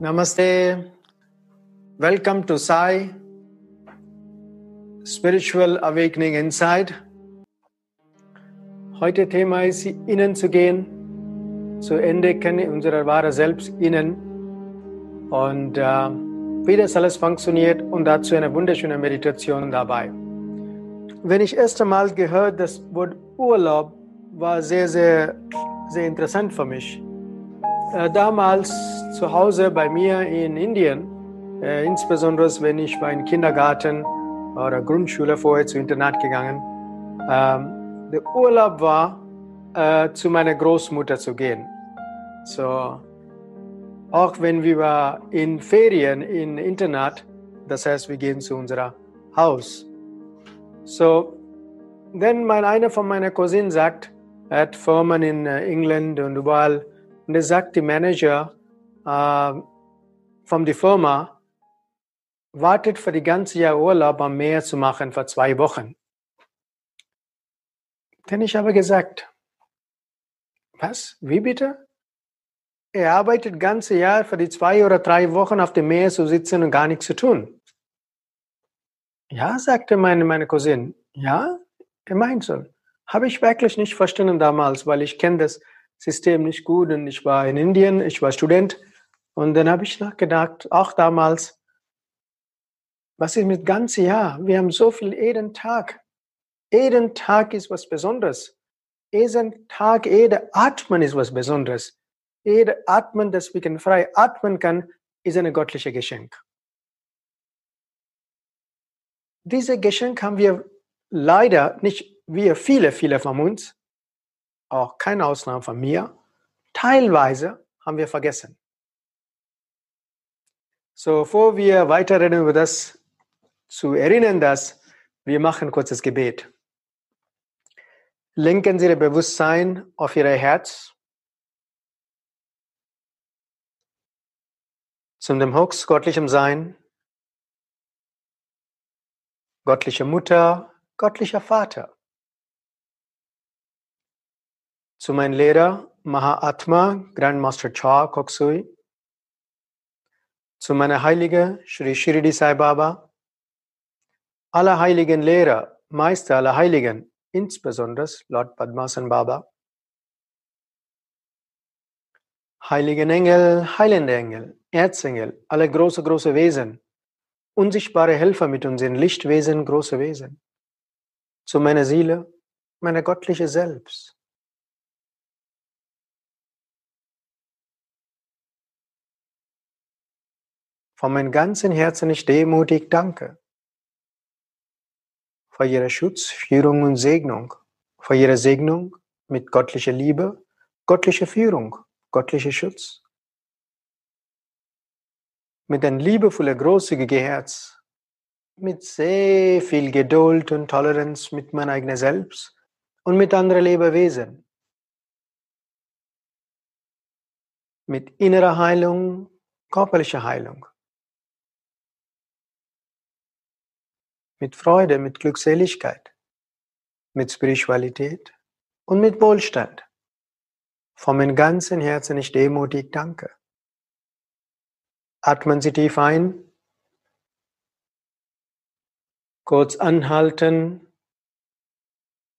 Namaste. Welcome to Sai Spiritual Awakening Inside. Heute Thema ist, innen zu gehen, zu entdecken, unser wahre Selbst innen und äh, wie das alles funktioniert und dazu eine wunderschöne Meditation dabei. Wenn ich erst einmal gehört, das Wort Urlaub war sehr, sehr, sehr interessant für mich. Äh, damals zu Hause bei mir in Indien, äh, insbesondere wenn ich war in Kindergarten oder Grundschule vorher zu Internat gegangen, ähm, der Urlaub war, äh, zu meiner Großmutter zu gehen. So, auch wenn wir in Ferien in Internat, das heißt, wir gehen zu unserem Haus. So, dann mein einer von meinen Cousinen sagt, er hat Firmen in äh, England und überall, und er sagt, die Manager äh, von der Firma wartet für die ganze Jahr Urlaub am Meer zu machen für zwei Wochen. Dann ich habe gesagt, was? Wie bitte? Er arbeitet das ganze Jahr für die zwei oder drei Wochen auf dem Meer zu sitzen und gar nichts zu tun. Ja, sagte meine, meine Cousine. Ja, er meint so. Habe ich wirklich nicht verstanden damals, weil ich kenne das System nicht gut und ich war in Indien, ich war Student und dann habe ich nachgedacht, auch damals, was ist mit ganzem Jahr? Wir haben so viel jeden Tag. Jeden Tag ist was Besonderes. Jeden Tag, jeder Atmen ist was Besonderes jeder Atmen, das wir frei atmen kann, ist ein göttliches Geschenk. Dieses Geschenk haben wir leider nicht, wir viele, viele von uns, auch keine Ausnahme von mir, teilweise haben wir vergessen. So, bevor wir weiterreden über das, zu erinnern, dass wir machen kurzes Gebet. Lenken Sie Ihr Bewusstsein auf Ihr Herz zum dem Höchst göttlichem Sein, göttliche Mutter, göttlicher Vater. Zu meinem Lehrer Mahatma, Grandmaster Cha Koksui, zu meiner Heilige Sri Shirdi Sai Baba, alle heiligen Lehrer, Meister aller Heiligen, insbesondere Lord Padmasan Baba, heiligen Engel, heilende Engel, Erzengel, alle große, große Wesen, unsichtbare Helfer mit unseren Lichtwesen, große Wesen, zu meiner Seele, meine göttliche Selbst. Von meinem ganzen Herzen ich demutig danke. Für Ihre Schutz, Führung und Segnung, für Ihre Segnung mit göttlicher Liebe, göttlicher Führung, göttlicher Schutz mit ein liebevoller, großzügiger Herz, mit sehr viel Geduld und Toleranz mit meinem eigenen Selbst und mit anderen Lebewesen. Mit innerer Heilung, körperlicher Heilung. Mit Freude, mit Glückseligkeit, mit Spiritualität und mit Wohlstand. Von meinem ganzen Herzen ich demutig danke. Atmen Sie tief ein. Kurz anhalten.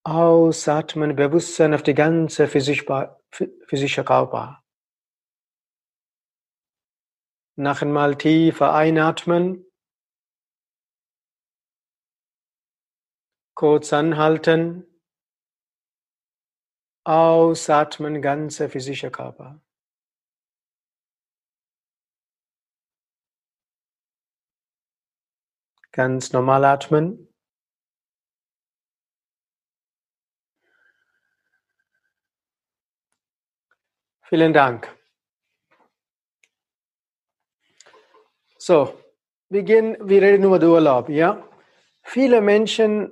Ausatmen, Bewusstsein auf die ganze physische Körper. Noch einmal tiefer einatmen. Kurz anhalten. Ausatmen, ganze physische Körper. Ganz normal atmen. Vielen Dank. So, wir gehen, wir reden über den Urlaub, ja? Viele Menschen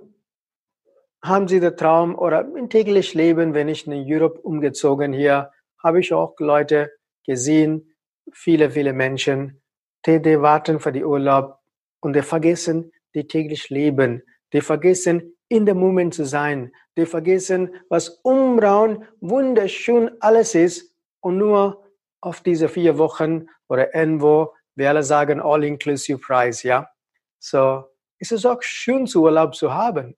haben sie den Traum oder im täglichen Leben, wenn ich in Europe umgezogen hier, habe ich auch Leute gesehen, viele, viele Menschen, die, die warten für den Urlaub und wir vergessen, die täglich leben, die vergessen, in dem Moment zu sein, die vergessen, was umrauen, wunderschön alles ist und nur auf diese vier Wochen oder irgendwo, wir alle sagen All-Inclusive Price, ja. So, ist es auch schön, zu Urlaub zu haben.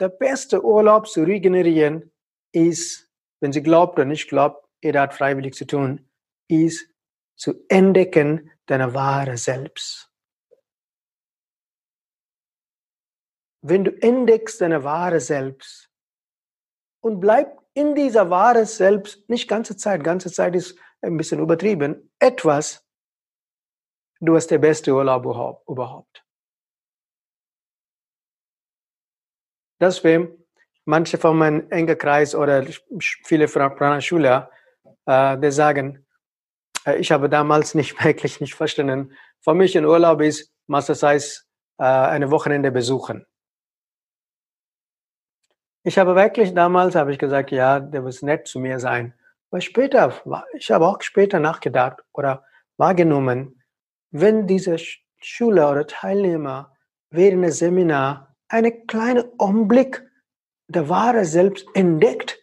Der beste Urlaub zu regenerieren ist, wenn Sie glaubt oder nicht glaubt, jeder hat freiwillig zu tun, ist zu entdecken deine wahre Selbst. Wenn du entdeckst deine wahre Selbst und bleib in dieser wahre Selbst, nicht ganze Zeit, ganze Zeit ist ein bisschen übertrieben, etwas, du hast der beste Urlaub überhaupt. Deswegen, manche von meinem engen Kreis oder viele Prana-Schüler, äh, die sagen, äh, ich habe damals nicht wirklich nicht verstanden. Für mich ein Urlaub ist, Master Size, äh, eine Wochenende besuchen. Ich habe wirklich damals, habe ich gesagt, ja, der muss nett zu mir sein. Aber später, ich habe auch später nachgedacht oder wahrgenommen, wenn dieser Schüler oder Teilnehmer während des Seminar einen kleinen Augenblick der wahre Selbst entdeckt,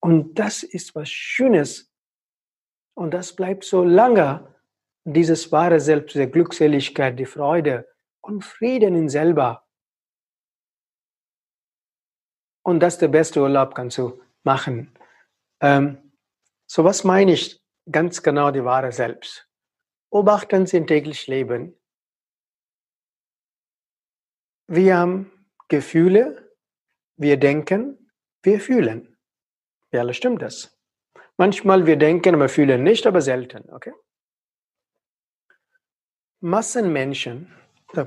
und das ist was Schönes, und das bleibt so lange, dieses wahre Selbst, die Glückseligkeit, die Freude und Frieden in selber. Und das ist der beste Urlaub, kannst du machen. Ähm, so was meine ich ganz genau die wahre Selbst. Beobachten Sie im täglichen Leben. Wir haben Gefühle, wir denken, wir fühlen. Ja, alles stimmt das. Manchmal wir denken, aber fühlen nicht, aber selten, okay? Massenmenschen,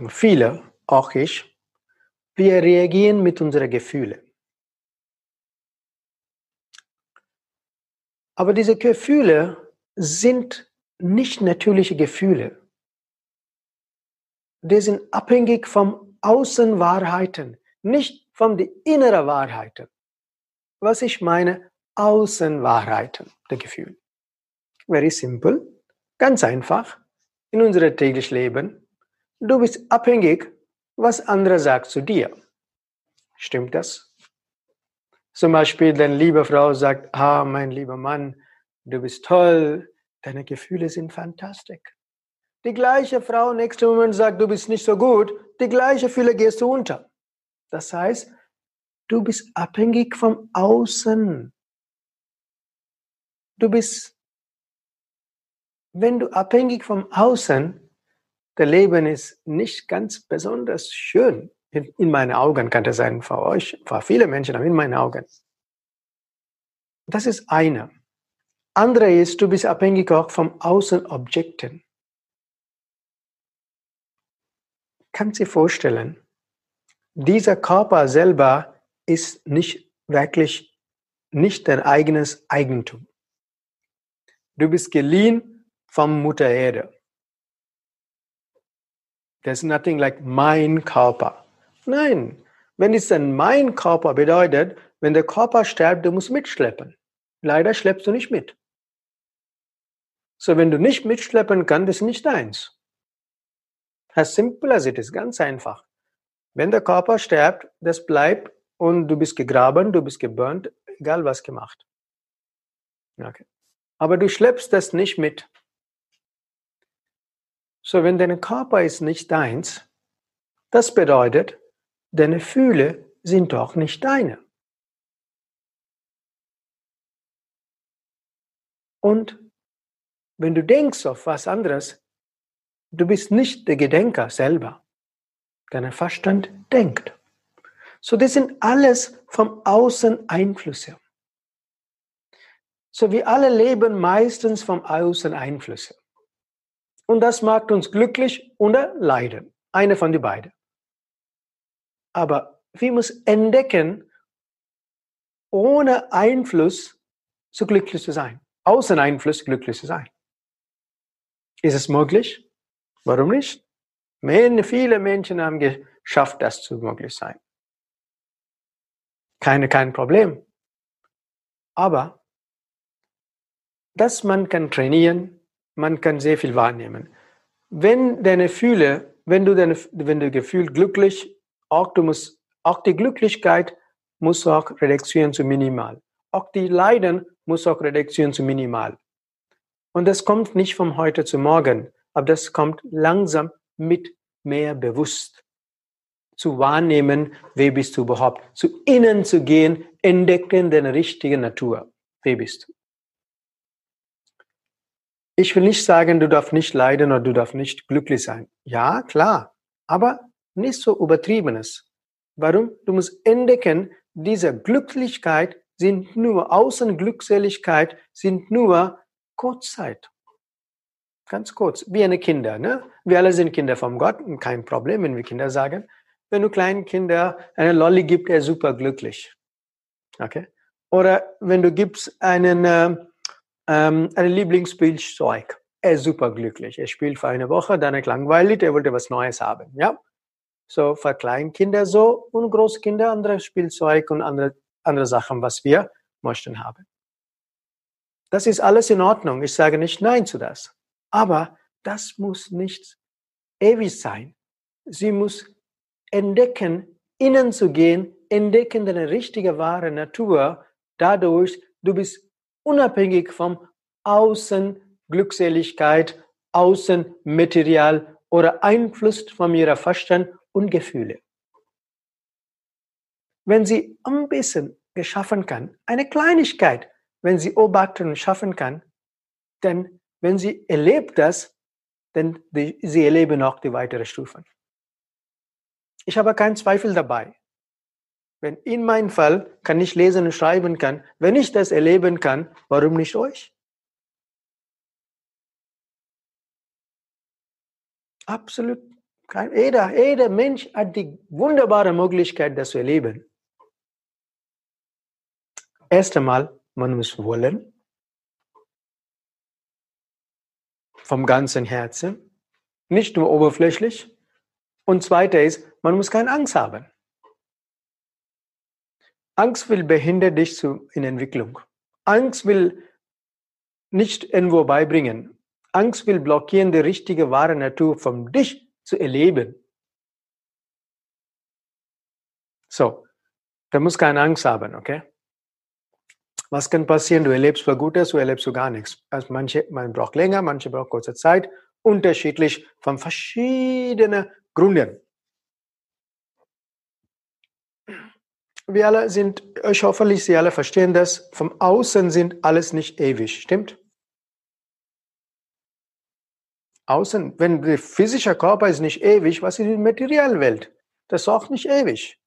viele, auch ich, wir reagieren mit unseren Gefühlen. Aber diese Gefühle sind nicht natürliche Gefühle. Die sind abhängig vom Außenwahrheiten, nicht von den inneren Wahrheiten. Was ich meine, Außenwahrheiten der Gefühle. Very simple, ganz einfach. In unserem täglichen Leben, du bist abhängig, was andere sagt zu dir. Stimmt das? Zum Beispiel, deine liebe Frau sagt, ah, mein lieber Mann, du bist toll, deine Gefühle sind fantastisch. Die gleiche Frau nächsten Moment sagt, du bist nicht so gut, die gleiche Gefühle gehst du unter. Das heißt, du bist abhängig vom Außen. Du bist, wenn du abhängig vom Außen, der Leben ist nicht ganz besonders schön in meinen Augen kann das sein, für euch, für viele Menschen, aber in meinen Augen. Das ist eine. Andere ist, du bist abhängig auch vom Außenobjekten. Kannst du dir vorstellen, dieser Körper selber ist nicht wirklich nicht dein eigenes Eigentum. Du bist geliehen vom Mutter Erde. There's nothing like mein Körper. Nein, wenn es dann mein Körper bedeutet, wenn der Körper stirbt, du musst mitschleppen. Leider schleppst du nicht mit. So, wenn du nicht mitschleppen kannst, ist nicht deins. As simple as it is, ganz einfach. Wenn der Körper stirbt, das bleibt und du bist gegraben, du bist geburnt, egal was gemacht. Okay. Aber du schleppst das nicht mit. So, wenn dein Körper ist nicht deins, das bedeutet, Deine Fühle sind doch nicht deine. Und wenn du denkst auf was anderes, du bist nicht der Gedenker selber. Dein Verstand denkt. So, das sind alles vom Außen Einflüsse. So, wir alle leben meistens vom Außen Einflüsse. Und das macht uns glücklich oder leiden. Eine von den beiden. Aber wir müssen entdecken, ohne Einfluss so glücklich zu sein. Außer Einfluss glücklich zu sein. Ist es möglich? Warum nicht? Viele Menschen haben geschafft, das zu möglich sein. Keine, kein Problem. Aber das man kann trainieren, man kann sehr viel wahrnehmen. Wenn deine Fühle wenn du, deine, wenn du gefühlt glücklich, auch, du musst, auch die Glücklichkeit muss auch reduzieren zu minimal. Auch die Leiden muss auch reduzieren zu minimal. Und das kommt nicht von heute zu morgen, aber das kommt langsam mit mehr bewusst zu wahrnehmen, wer bist du überhaupt, zu innen zu gehen, entdecken deine richtige Natur. Wer bist du? Ich will nicht sagen, du darfst nicht leiden oder du darfst nicht glücklich sein. Ja, klar, aber nicht so übertriebenes. Warum? Du musst entdecken, diese Glücklichkeit sind nur Außenglückseligkeit, sind nur Kurzzeit. Ganz kurz, wie eine Kinder. Ne? Wir alle sind Kinder von Gott, kein Problem, wenn wir Kinder sagen. Wenn du kleinen Kinder eine Lolli gibst, er super glücklich. Okay? Oder wenn du gibst einen äh, ähm, ein Lieblingsspielzeug. Er ist super glücklich. Er spielt für eine Woche, dann ist langweilig, er wollte was Neues haben. Ja? So für Kleinkinder so und Großkinder andere Spielzeug und andere, andere Sachen, was wir möchten haben. Das ist alles in Ordnung. Ich sage nicht Nein zu das. Aber das muss nicht ewig sein. Sie muss entdecken, innen zu gehen, entdecken deine richtige wahre Natur. Dadurch, du bist unabhängig vom Außen Glückseligkeit, Außen Material oder Einfluss von ihrer Verstand und Gefühle. Wenn sie ein bisschen geschaffen kann, eine Kleinigkeit, wenn sie beobachten und schaffen kann, dann, wenn sie erlebt das, dann die, sie erleben auch die weiteren Stufen. Ich habe keinen Zweifel dabei. Wenn in meinem Fall kann ich lesen und schreiben kann, wenn ich das erleben kann, warum nicht euch? Absolut. Kein, jeder, jeder Mensch hat die wunderbare Möglichkeit, das zu erleben. Erst einmal, man muss wollen. Vom ganzen Herzen. Nicht nur oberflächlich. Und zweiter ist, man muss keine Angst haben. Angst will behindern dich in Entwicklung. Angst will nicht irgendwo beibringen. Angst will blockieren, die richtige wahre Natur von dich zu erleben. So, da muss keine Angst haben, okay? Was kann passieren? Du erlebst was Gutes, du erlebst du gar nichts. Also manche, man braucht länger, manche braucht kurze Zeit, unterschiedlich von verschiedenen Gründen. wir alle sind, ich hoffe, Sie alle verstehen das, vom Außen sind alles nicht ewig, stimmt? Außen, wenn der physische Körper ist nicht ewig, was ist die Materialwelt? Das ist auch nicht ewig.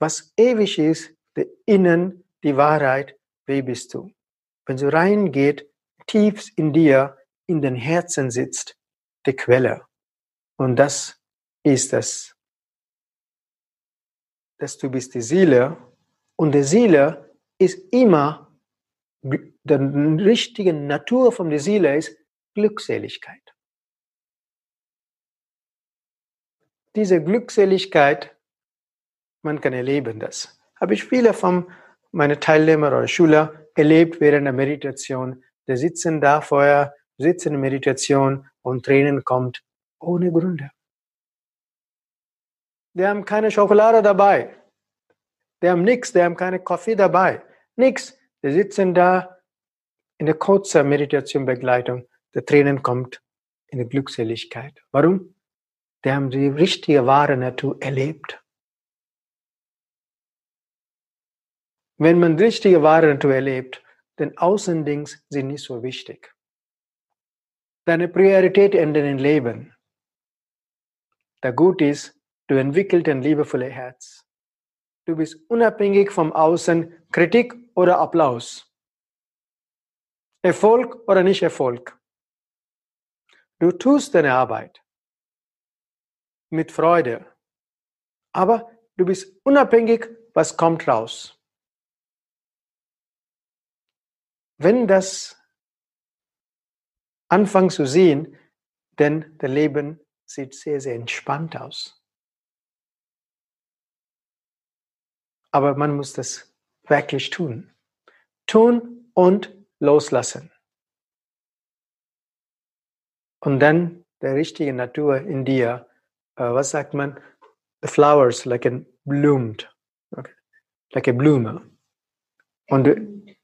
Was ewig ist, der Innen, die Wahrheit, wer bist du? Wenn du reingeht, tief in dir, in den Herzen sitzt, die Quelle. Und das ist das dass du bist die Seele und die Seele ist immer, die richtige Natur von der Seele ist Glückseligkeit. Diese Glückseligkeit, man kann erleben das. Habe ich viele von meinen Teilnehmern oder Schüler erlebt während der Meditation. Die sitzen da vorher, sitzen in Meditation und Tränen kommt ohne Gründe. Die haben keine Schokolade dabei. Die haben nichts, die haben keine Kaffee dabei. Nix. Die sitzen da in der kurzen Meditationbegleitung. Der Tränen kommt in die Glückseligkeit. Warum? Die haben die richtige, wahre Natur erlebt. Wenn man die richtige, wahre Natur erlebt, dann Außendings sind nicht so wichtig. Deine Priorität in deinem Leben. Der Gut ist, Du entwickelst ein liebevolles Herz. Du bist unabhängig vom Außen, Kritik oder Applaus. Erfolg oder nicht Erfolg. Du tust deine Arbeit mit Freude, aber du bist unabhängig, was kommt raus. Wenn das anfängt zu sehen, denn das Leben sieht sehr, sehr entspannt aus. Aber man muss das wirklich tun. Tun und loslassen. Und dann der richtigen Natur in dir, uh, was sagt man? The flowers like a bloomed, okay. like a Blume. Und,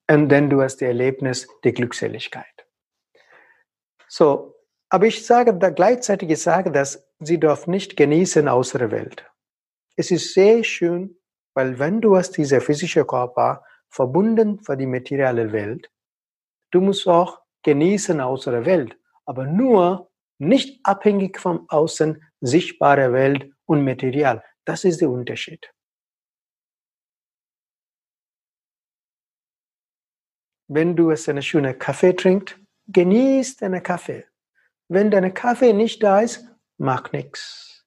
und dann du hast das Erlebnis der Glückseligkeit. So, aber ich sage da gleichzeitig, ich sage, dass sie darf nicht genießen außer Welt. Es ist sehr schön, weil wenn du hast diese physische Körper verbunden für die materielle Welt, du musst auch genießen außer Welt, aber nur nicht abhängig vom Außen sichtbare Welt und Material. Das ist der Unterschied. Wenn du es eine schöne Kaffee trinkst, genieß deinen Kaffee. Wenn dein Kaffee nicht da ist, mach nichts.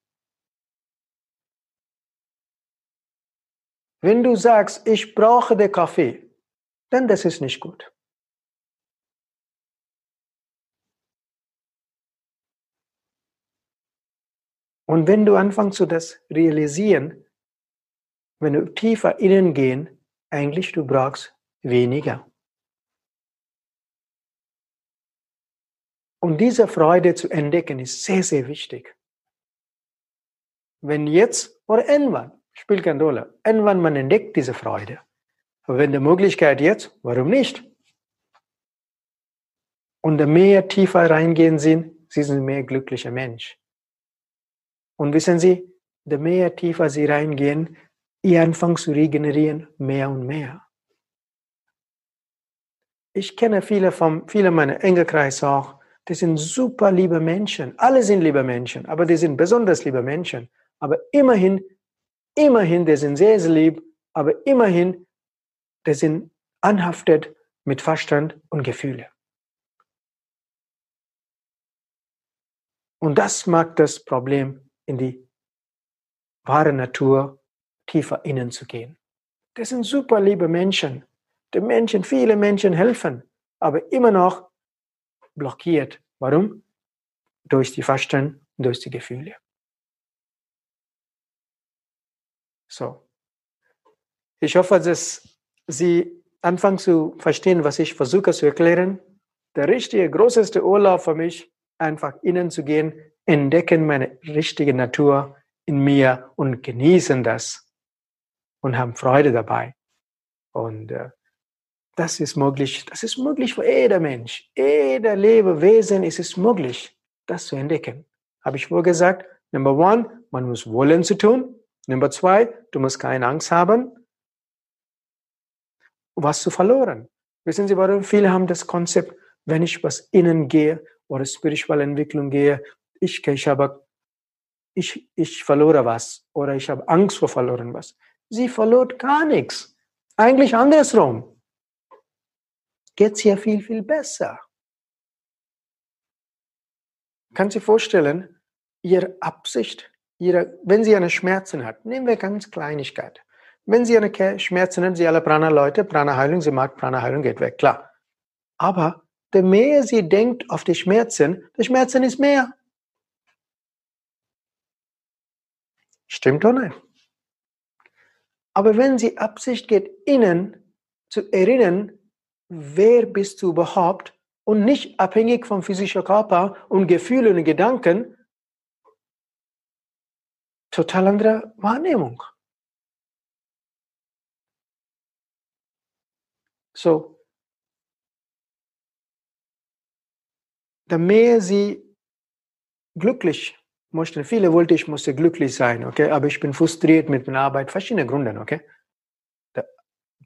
Wenn du sagst, ich brauche den Kaffee, dann das ist nicht gut. Und wenn du anfängst zu das realisieren, wenn du tiefer innen gehen, eigentlich du brauchst weniger. Und diese Freude zu entdecken ist sehr, sehr wichtig. Wenn jetzt oder irgendwann, spielt keine Rolle, irgendwann man entdeckt diese Freude. Aber wenn die Möglichkeit jetzt, warum nicht? Und mehr tiefer reingehen sind, sie sind mehr glücklicher Mensch. Und wissen Sie, je mehr tiefer Sie reingehen, ihr anfangen zu regenerieren, mehr und mehr. Ich kenne viele, von, viele meiner Engelkreis auch, die sind super liebe Menschen. Alle sind liebe Menschen, aber die sind besonders liebe Menschen. Aber immerhin, immerhin, die sind sehr, sehr lieb, aber immerhin, die sind anhaftet mit Verstand und Gefühle. Und das macht das Problem, in die wahre Natur tiefer innen zu gehen. Das sind super liebe Menschen. Die Menschen, viele Menschen helfen, aber immer noch blockiert. Warum? Durch die Fasten, durch die Gefühle. So. Ich hoffe, dass Sie anfangen zu verstehen, was ich versuche zu erklären. Der richtige, größte Urlaub für mich, einfach innen zu gehen, entdecken meine richtige Natur in mir und genießen das und haben Freude dabei. Und äh, das ist möglich. Das ist möglich für jeder Mensch. Jeder Lebewesen ist es möglich, das zu entdecken. Habe ich wohl gesagt? Number one, man muss wollen zu tun. Number zwei, du musst keine Angst haben, was zu verloren. Wissen Sie, warum viele haben das Konzept, wenn ich was innen gehe oder spirituelle Entwicklung gehe, ich, ich habe, ich, ich verlore was oder ich habe Angst vor verloren was. Sie verlor gar nichts. Eigentlich andersrum geht es hier viel, viel besser. Kann Sie vorstellen, Ihre Absicht, ihre, wenn Sie eine Schmerzen hat, nehmen wir ganz Kleinigkeit. Wenn Sie eine Schmerzen haben, Sie alle Prana-Leute, Prana-Heilung, Sie mag Prana-Heilung, geht weg, klar. Aber je mehr Sie denkt auf die Schmerzen, die Schmerzen ist mehr. Stimmt oder nicht? Aber wenn Sie Absicht geht, Ihnen zu erinnern, wer bist du überhaupt und nicht abhängig vom physischen Körper und Gefühlen und Gedanken, total andere Wahrnehmung. So, je mehr sie glücklich möchten, viele wollte ich musste glücklich sein, okay, aber ich bin frustriert mit meiner Arbeit, verschiedene Gründe, okay. Der,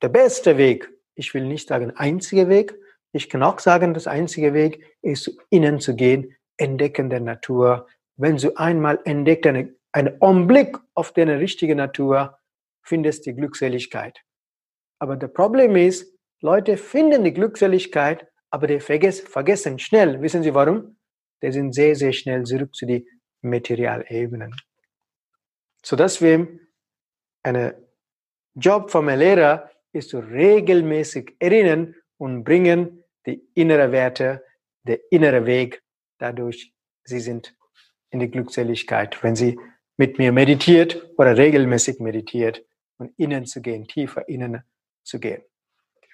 der beste Weg, ich will nicht sagen einziger Weg, ich kann auch sagen, das einzige Weg ist, innen zu gehen, entdecken der Natur. Wenn du einmal entdeckt, eine, einen Umblick auf deine richtige Natur, findest die Glückseligkeit. Aber das Problem ist, Leute finden die Glückseligkeit, aber die vergessen schnell. Wissen Sie warum? Die sind sehr, sehr schnell zurück zu den Materialebenen. So deswegen eine Job vom Lehrer ist zu regelmäßig erinnern und bringen die innere Werte, der innere Weg. Dadurch, sie sind in die Glückseligkeit, wenn sie mit mir meditiert oder regelmäßig meditiert und innen zu gehen, tiefer innen zu gehen.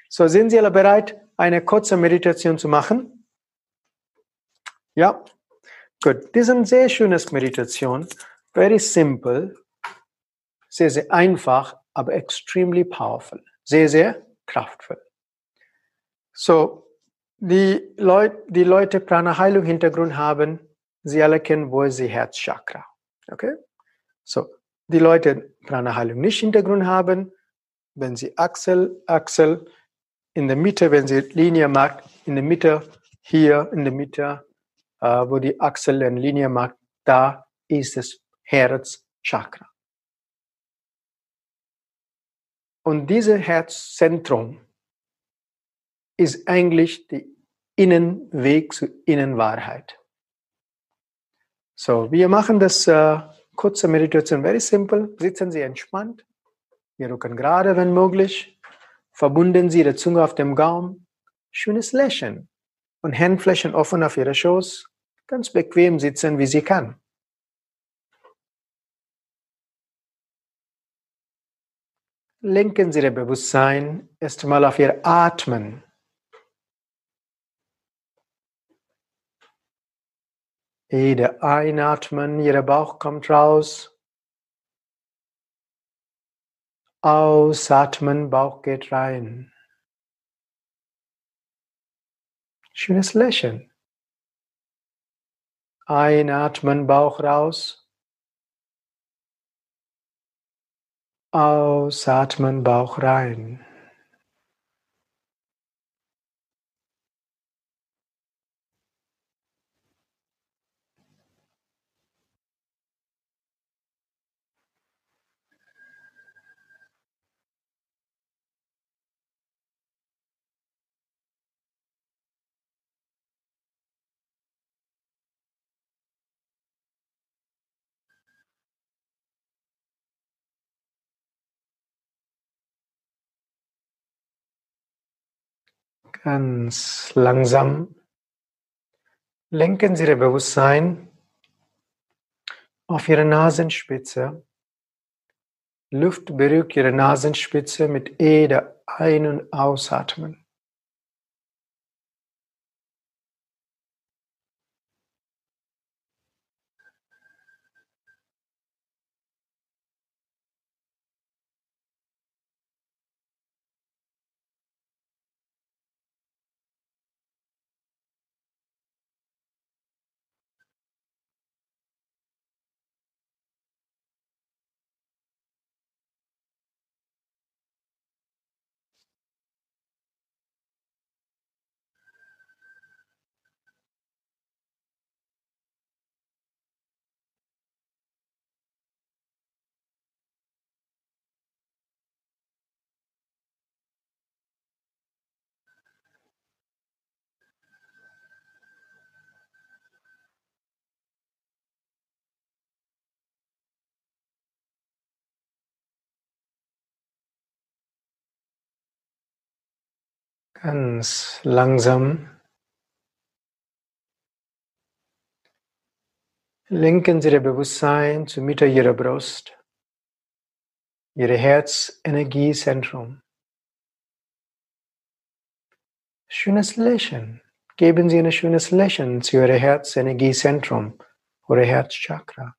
So, sind Sie alle bereit, eine kurze Meditation zu machen? Ja. Gut, das ist eine sehr schönes Meditation. Very simple. Sehr, sehr einfach, aber extremely powerful. Sehr, sehr kraftvoll. So, die, Leut, die Leute Prana-Heilung Hintergrund haben, sie alle kennen, wo ist die Herzchakra. Okay? So, die Leute Prana-Heilung nicht Hintergrund haben, wenn sie Achsel, Achsel in der Mitte, wenn sie Linie macht, in der Mitte, hier in der Mitte, wo die Achsel eine Linie macht, da ist das Herzchakra. Und dieses Herzzentrum ist eigentlich der Innenweg zur Innenwahrheit. So, wir machen das äh, kurze Meditation very simple. Sitzen Sie entspannt, Ihr Rücken gerade, wenn möglich. Verbunden Sie die Zunge auf dem Gaumen. Schönes Lächeln und Handflächen offen auf Ihre Schoß. Ganz bequem sitzen, wie Sie kann. Lenken Sie Ihr Bewusstsein erstmal auf Ihr Atmen. Jede Einatmen, Ihr Bauch kommt raus. Ausatmen, Bauch geht rein. Schönes Lächeln. Einatmen, Bauch raus. Ausatmen, Bauch rein. Ganz langsam lenken Sie Ihr Bewusstsein auf Ihre Nasenspitze. Luft berührt Ihre Nasenspitze mit jeder Ein- und Ausatmen. Ganz langsam lenken Sie Ihr Bewusstsein zur Mitte Ihrer Brust, Ihr Herzenergiezentrum. Schönes Lächeln. Geben Sie ein schönes Lächeln zu Ihrem Herzenergiezentrum oder Herzchakra.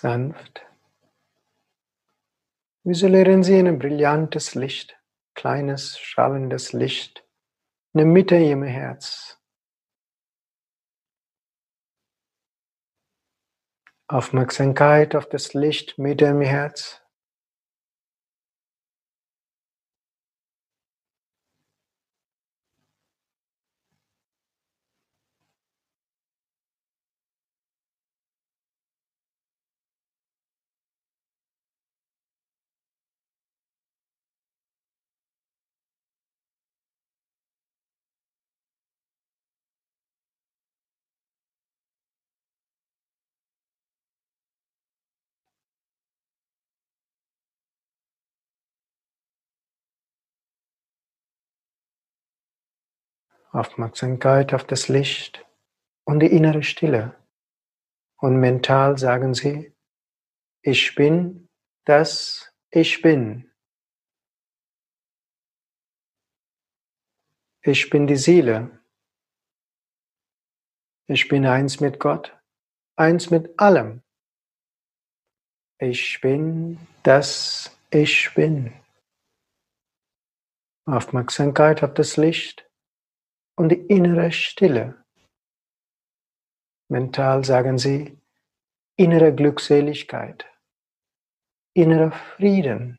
Sanft. Visualisieren Sie ein brillantes Licht, kleines, strahlendes Licht in der Mitte Ihrem Herz. Aufmerksamkeit auf das Licht mit dem Herz. Aufmerksamkeit auf das Licht und die innere Stille. Und mental sagen Sie, ich bin das Ich bin. Ich bin die Seele. Ich bin eins mit Gott, eins mit allem. Ich bin das Ich bin. Aufmerksamkeit auf das Licht und die innere Stille. Mental sagen Sie innere Glückseligkeit, innerer Frieden.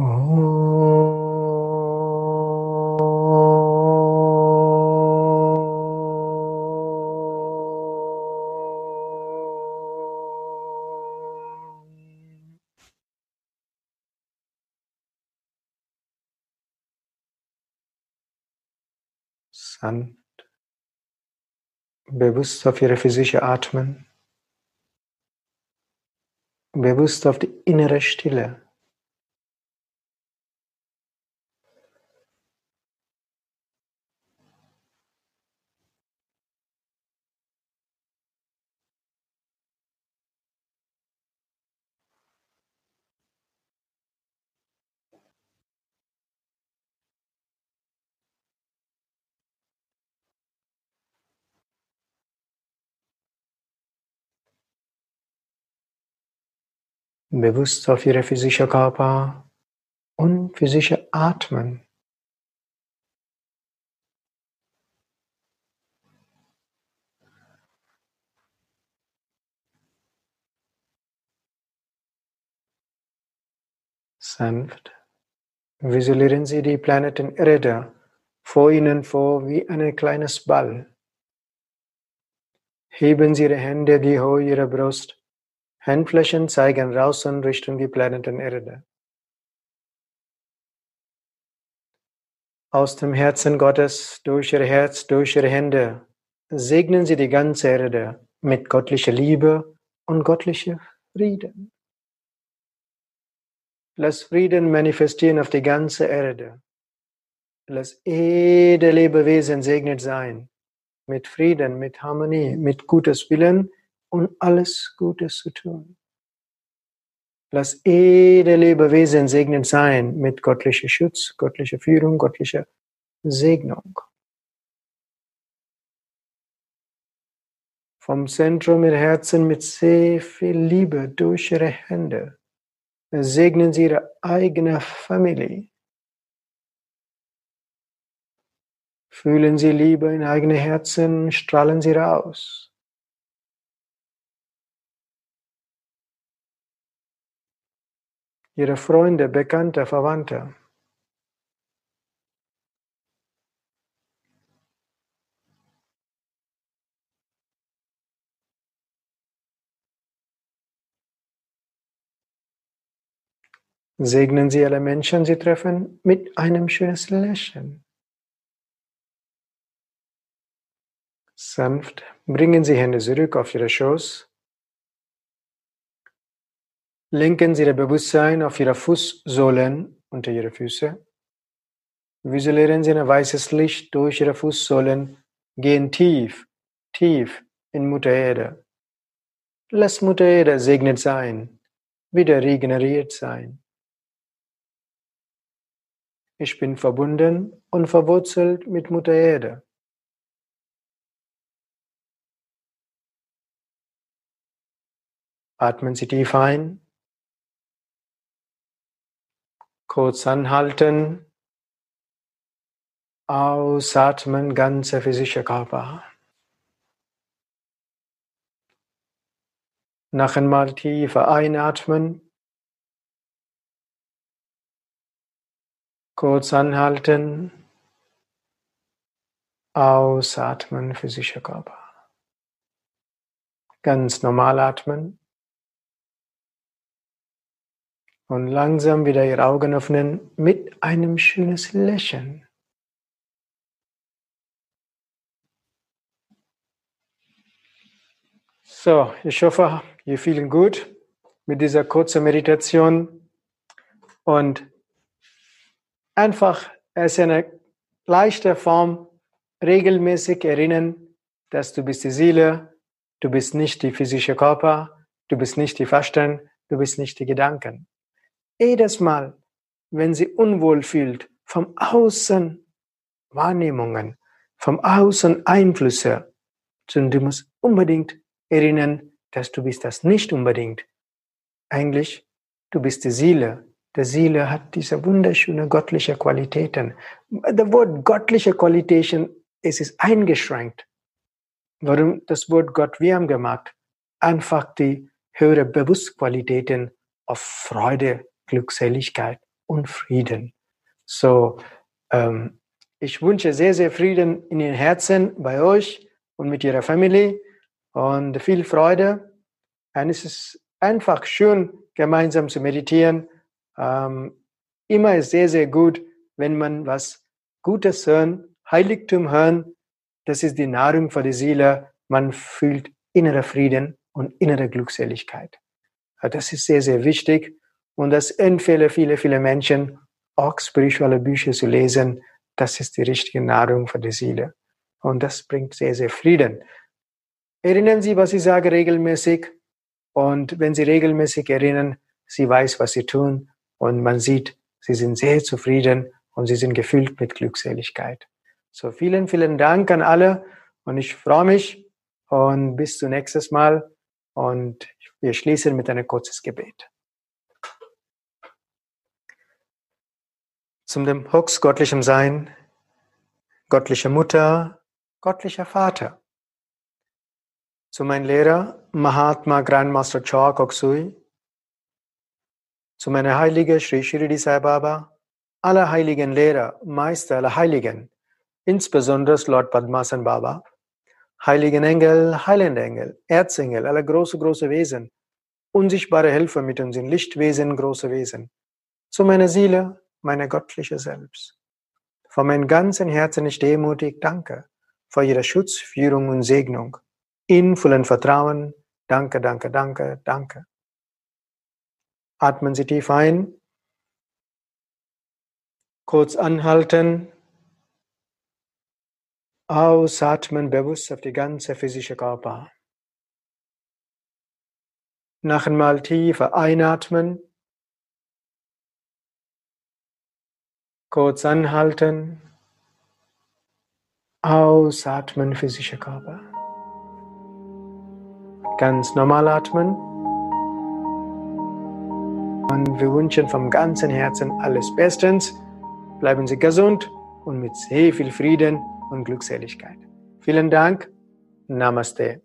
Oh. sanft, bewusst auf Ihre physische Atmen, bewusst auf die innere Stille. Bewusst auf ihre physische Körper und physische Atmen. Sanft visualisieren Sie die Planeten Erde vor Ihnen vor wie ein kleines Ball. Heben Sie Ihre Hände die Höhe Ihrer Brust Handflächen zeigen raus in Richtung die Erde. Aus dem Herzen Gottes, durch Ihr Herz, durch Ihre Hände, segnen Sie die ganze Erde mit göttlicher Liebe und göttlicher Frieden. Lass Frieden manifestieren auf die ganze Erde. Lass jede Lebewesen segnet sein. Mit Frieden, mit Harmonie, mit Gutes Willen und alles Gutes zu tun. Lass jede Lebewesen segnet sein mit göttlicher Schutz, göttlicher Führung, göttlicher Segnung. Vom Zentrum ihrer Herzen mit sehr viel Liebe durch ihre Hände segnen sie ihre eigene Familie. Fühlen sie Liebe in eigene Herzen, strahlen sie raus. Ihre Freunde, Bekannte, Verwandte. Segnen Sie alle Menschen, Sie treffen, mit einem schönen Lächeln. Sanft bringen Sie Hände zurück auf Ihre Schoß Lenken Sie Ihr Bewusstsein auf Ihre Fußsohlen unter Ihre Füße. Visualisieren Sie ein weißes Licht durch Ihre Fußsohlen, gehen tief, tief in Mutter Erde. Lass Mutter Erde segnet sein, wieder regeneriert sein. Ich bin verbunden und verwurzelt mit Mutter Erde. Atmen Sie tief ein Kurz anhalten. Ausatmen, ganzer physischer Körper. Noch einmal tiefer einatmen. Kurz anhalten. Ausatmen, physischer Körper. Ganz normal atmen. Und langsam wieder Ihre Augen öffnen mit einem schönen Lächeln. So, ich hoffe, ihr fühlen gut mit dieser kurzen Meditation und einfach es ist eine leichte Form regelmäßig erinnern, dass du bist die Seele, du bist nicht die physische Körper, du bist nicht die Verstand, du bist nicht die Gedanken. Jedes Mal, wenn sie unwohl fühlt, vom Außen Wahrnehmungen, vom Außen Einflüsse, sondern du musst unbedingt erinnern, dass du bist das nicht unbedingt. Eigentlich, du bist die Seele. Die Seele hat diese wunderschöne göttliche Qualitäten. Das Wort göttliche Qualitäten, es ist eingeschränkt. Warum das Wort Gott wir haben gemacht? Einfach die höhere Bewusstqualitäten auf Freude, Glückseligkeit und Frieden. So, ähm, ich wünsche sehr, sehr Frieden in Ihren Herzen bei euch und mit Ihrer Familie und viel Freude. Und es ist einfach schön, gemeinsam zu meditieren. Ähm, immer ist sehr, sehr gut, wenn man was Gutes hören, Heiligtum hören, das ist die Nahrung für die Seele. Man fühlt innerer Frieden und innere Glückseligkeit. Das ist sehr, sehr wichtig. Und das empfehle viele, viele Menschen, auch spirituelle Bücher zu lesen. Das ist die richtige Nahrung für die Seele. Und das bringt sehr, sehr Frieden. Erinnern Sie, was ich sage, regelmäßig. Und wenn Sie regelmäßig erinnern, Sie weiß, was Sie tun. Und man sieht, Sie sind sehr zufrieden und Sie sind gefüllt mit Glückseligkeit. So, vielen, vielen Dank an alle. Und ich freue mich. Und bis zum nächsten Mal. Und wir schließen mit einem kurzes Gebet. Zum dem höchstgöttlichen Sein, göttliche Mutter, göttlicher Vater. Zu meinem Lehrer Mahatma Grandmaster Choa Koksui, zu meiner Heilige Sri Shirdi Sai Baba, aller heiligen Lehrer, Meister aller Heiligen, insbesondere Lord Padmasan Baba, heiligen Engel, heilende Engel, Erzengel, alle große, große Wesen, unsichtbare Helfer mit uns in Lichtwesen, große Wesen, zu meiner Seele, meiner göttliche Selbst. Von meinem ganzen Herzen ich demutig danke für Ihre Schutz, Führung und Segnung. In vollen Vertrauen, danke, danke, danke, danke. Atmen Sie tief ein, kurz anhalten, ausatmen bewusst auf die ganze physische Körper. Noch einmal tiefer einatmen. Kurz anhalten. Ausatmen, physischer Körper. Ganz normal atmen. Und wir wünschen vom ganzen Herzen alles Bestens. Bleiben Sie gesund und mit sehr viel Frieden und Glückseligkeit. Vielen Dank. Namaste.